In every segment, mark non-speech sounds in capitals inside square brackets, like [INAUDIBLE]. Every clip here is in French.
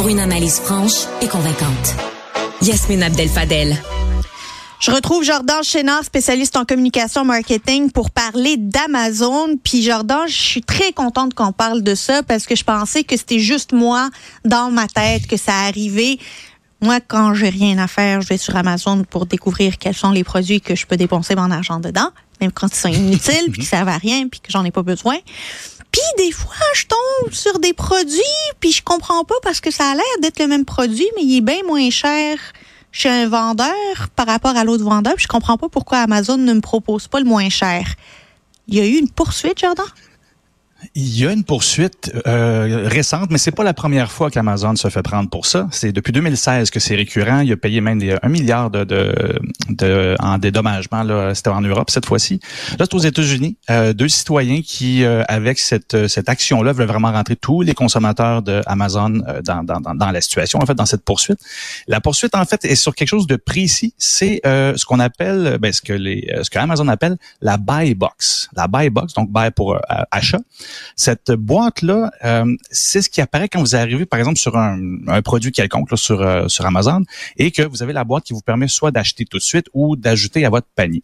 pour une analyse franche et convaincante. Yasmine Abdel-Fadel. Je retrouve Jordan Chénard, spécialiste en communication marketing, pour parler d'Amazon. Puis Jordan, je suis très contente qu'on parle de ça parce que je pensais que c'était juste moi dans ma tête que ça arrivait. Moi, quand j'ai rien à faire, je vais sur Amazon pour découvrir quels sont les produits que je peux dépenser mon argent dedans, même quand ils sont inutiles, puis qu'ils servent à rien, puis que j'en ai pas besoin. Puis des fois, je tombe sur des produits, puis je comprends pas parce que ça a l'air d'être le même produit, mais il est bien moins cher chez un vendeur par rapport à l'autre vendeur. Puis je comprends pas pourquoi Amazon ne me propose pas le moins cher. Il y a eu une poursuite, Jordan? Il y a une poursuite euh, récente, mais c'est pas la première fois qu'Amazon se fait prendre pour ça. C'est depuis 2016 que c'est récurrent. Il a payé même un milliard de, de, en dédommagement. C'était en Europe cette fois-ci. Là, c'est aux États-Unis. Euh, deux citoyens qui, euh, avec cette, cette action-là, veulent vraiment rentrer tous les consommateurs d'Amazon euh, dans, la situation, en fait, dans cette poursuite. La poursuite, en fait, est sur quelque chose de précis. C'est euh, ce qu'on appelle, ben, que les, ce que Amazon appelle la buy box. La buy box, donc buy pour achat. Cette boîte-là, euh, c'est ce qui apparaît quand vous arrivez, par exemple, sur un, produit quelconque sur, euh, sur Amazon et que vous avez la boîte qui vous permet soit d'acheter tout de suite ou d'ajouter à votre panier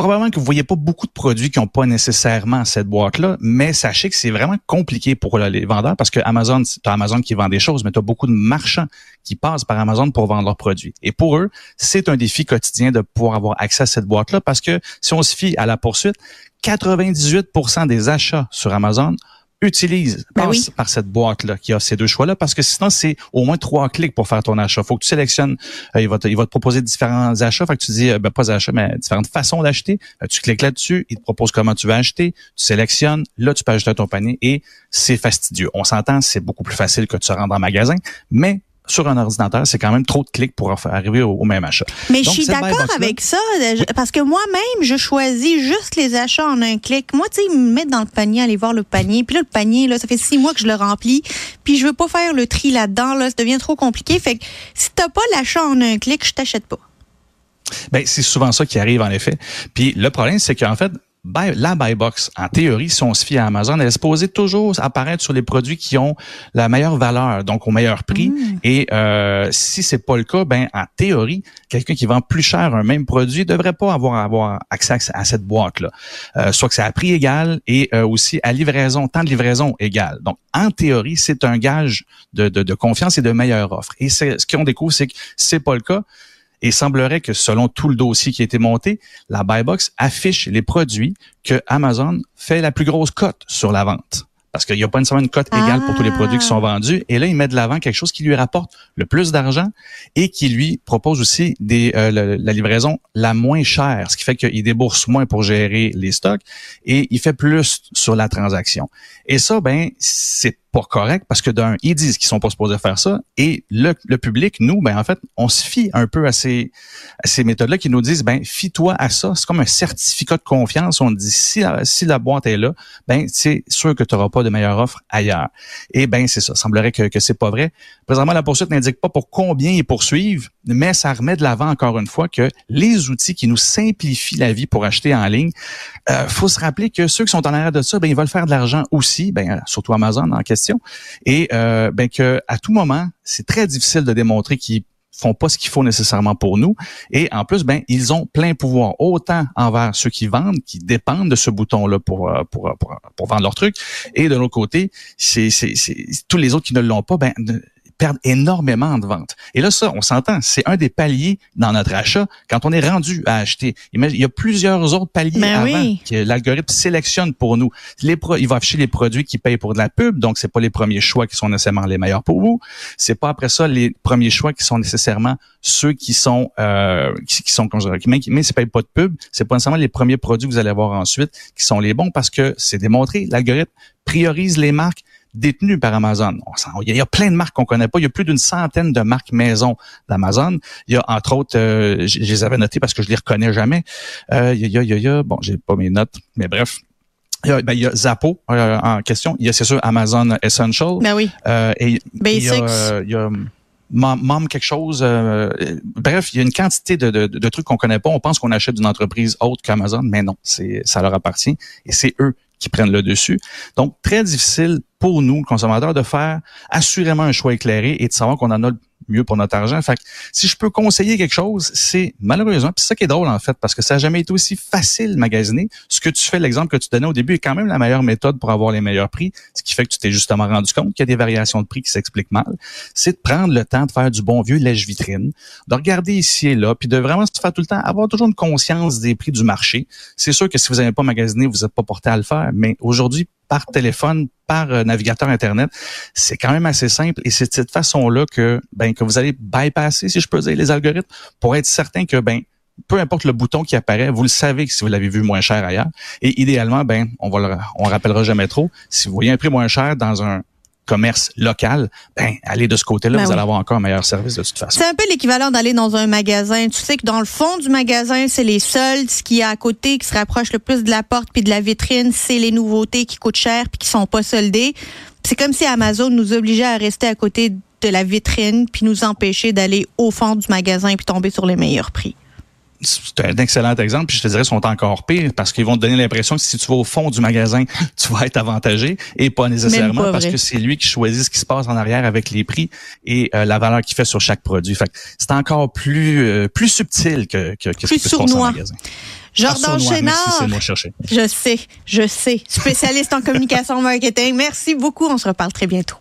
probablement que vous voyez pas beaucoup de produits qui n'ont pas nécessairement cette boîte-là, mais sachez que c'est vraiment compliqué pour les vendeurs parce que Amazon, c'est Amazon qui vend des choses, mais tu as beaucoup de marchands qui passent par Amazon pour vendre leurs produits. Et pour eux, c'est un défi quotidien de pouvoir avoir accès à cette boîte-là parce que si on se fie à la poursuite, 98% des achats sur Amazon utilise, ben par cette boîte-là qui a ces deux choix-là, parce que sinon, c'est au moins trois clics pour faire ton achat. faut que tu sélectionnes, euh, il, va te, il va te proposer différents achats, fait que tu dis, euh, ben, pas achats, mais différentes façons d'acheter. Euh, tu cliques là-dessus, il te propose comment tu vas acheter, tu sélectionnes, là, tu peux ajouter à ton panier et c'est fastidieux. On s'entend, c'est beaucoup plus facile que de se rendre en magasin, mais sur un ordinateur, c'est quand même trop de clics pour arriver au, même achat. Mais je suis d'accord avec ça, parce que moi-même, je choisis juste les achats en un clic. Moi, tu sais, me mettre dans le panier, aller voir le panier. Puis là, le panier, là, ça fait six mois que je le remplis. Puis je veux pas faire le tri là-dedans. Là, ça devient trop compliqué. Fait que si t'as pas l'achat en un clic, je t'achète pas. Ben, c'est souvent ça qui arrive, en effet. Puis le problème, c'est qu'en fait, la buy box, en théorie, si on se fie à Amazon, elle est supposée toujours apparaître sur les produits qui ont la meilleure valeur, donc au meilleur prix. Mm. Et euh, si c'est pas le cas, ben en théorie, quelqu'un qui vend plus cher un même produit devrait pas avoir avoir accès à cette boîte là, euh, soit que c'est à prix égal et euh, aussi à livraison, temps de livraison égal. Donc en théorie, c'est un gage de, de, de, confiance et de meilleure offre. Et ce qu'on découvre, c'est que c'est pas le cas. Et semblerait que selon tout le dossier qui a été monté, la buy box affiche les produits que Amazon fait la plus grosse cote sur la vente parce qu'il n'y a pas nécessairement une cote égale pour tous les produits qui sont Ah. vendus. Et là, il met de l'avant quelque chose qui lui rapporte le plus d'argent et qui lui propose aussi des, euh, le- la livraison la moins chère, ce qui fait qu'il débourse moins pour gérer les stocks et il fait plus sur la transaction. Et ça, ben, c'est pas correct parce que d'un, ils disent qu'ils sont pas supposés faire ça et le, le public, nous, ben en fait, on se fie un peu à ces, à ces méthodes-là qui nous disent, ben, fie-toi à ça. C'est comme un certificat de confiance. On dit, si la, si la boîte est là, ben, c'est sûr que tu n'auras pas de meilleure offre ailleurs. Et ben, c'est ça. Semblerait que, que c'est pas vrai. Présentement, la poursuite n'indique pas pour combien ils poursuivent, mais ça remet de l'avant encore une fois que les outils qui nous simplifient la vie pour acheter en ligne, euh, faut se rappeler que ceux qui sont en arrière de ça, ben, ils veulent faire de l'argent aussi, ben, euh, surtout Amazon en question, et euh, ben, que à tout moment, c'est très difficile de démontrer qu'ils font pas ce qu'il faut nécessairement pour nous. Et en plus, ben, ils ont plein pouvoir, autant envers ceux qui vendent, qui dépendent de ce bouton-là pour, euh, pour, euh, pour, pour vendre leurs trucs. Et de l'autre côté, c'est, tous les autres qui ne l'ont pas, ben, perdent énormément de ventes. Et là, ça, on s'entend, c'est un des paliers dans notre achat quand on est rendu à acheter. Il y a plusieurs autres paliers Ben avant oui. que l'algorithme sélectionne pour nous. Les pro- il va afficher les produits qui payent pour de la pub, donc c'est pas les premiers choix qui sont nécessairement les meilleurs pour vous. C'est pas après ça les premiers choix qui sont nécessairement ceux qui sont euh, qui, qui sont comme je dirais, qui- même, même s'ils payent pas de pub, c'est pas nécessairement les premiers produits que vous allez avoir ensuite qui sont les bons parce que c'est démontré, l'algorithme priorise les marques détenues par Amazon. On Il y, a, il plein de marques qu'on connaît pas. Il y a plus d'une centaine de marques maison d'Amazon. Il y a entre autres, euh, je, je les avais notées parce que je les reconnais jamais. Euh, il y a, il y a, il y a, il bon, j'ai pas mes notes, mais bref. Il y a, ben, il y a Zappo euh, en question. Il y a, c'est sûr, Amazon Essential. Ben oui. Euh, et il y Basics. a, il y a Mom quelque chose. euh, bref, il y a une quantité de, de, de trucs qu'on connaît pas. On pense qu'on achète d'une entreprise autre qu'Amazon, mais non, c'est ça leur appartient et c'est eux qui prennent le dessus. Donc très difficile pour nous, le consommateur, de faire assurément un choix éclairé et de savoir qu'on en a mieux pour notre argent. Fait que si je peux conseiller quelque chose, c'est malheureusement, puis ça qui est drôle en fait, parce que ça n'a jamais été aussi facile magasiner. Ce que tu fais, l'exemple que tu donnais au début, est quand même la meilleure méthode pour avoir les meilleurs prix, ce qui fait que tu t'es justement rendu compte qu'il y a des variations de prix qui s'expliquent mal. C'est de prendre le temps de faire du bon vieux lèche-vitrine, de regarder ici et là, puis de vraiment se faire tout le temps, avoir toujours une conscience des prix du marché. C'est sûr que si vous n'avez pas magasiné, vous n'êtes pas porté à le faire, mais aujourd'hui, par téléphone, par euh, navigateur Internet. C'est quand même assez simple et c'est de cette façon-là que, ben, que vous allez bypasser, si je peux dire, les algorithmes pour être certain que, ben, peu importe le bouton qui apparaît, vous le savez si vous l'avez vu moins cher ailleurs. Et idéalement, ben, on va le, on rappellera jamais trop. Si vous voyez un prix moins cher dans un commerce local, ben allez de ce côté-là, Ben vous oui. allez avoir encore un meilleur service de toute façon. C'est un peu l'équivalent d'aller dans un magasin. Tu sais que dans le fond du magasin, c'est les soldes. Ce qui est à côté, qui se rapproche le plus de la porte puis de la vitrine, c'est les nouveautés qui coûtent cher puis qui sont pas soldées. C'est comme si Amazon nous obligeait à rester à côté de la vitrine puis nous empêcher d'aller au fond du magasin puis tomber sur les meilleurs prix. C'est un excellent exemple. Puis je te dirais, ils sont encore pires parce qu'ils vont te donner l'impression que si tu vas au fond du magasin, [LAUGHS] tu vas être avantagé et pas nécessairement pas parce que c'est lui qui choisit ce qui se passe en arrière avec les prix et euh, la valeur qu'il fait sur chaque produit. Fait que c'est encore plus euh, plus subtil que, que, que ce Plus qui peut se en magasin. Jordan Chénard. Je sais, je sais. Spécialiste en communication marketing. Merci beaucoup. On se reparle très bientôt.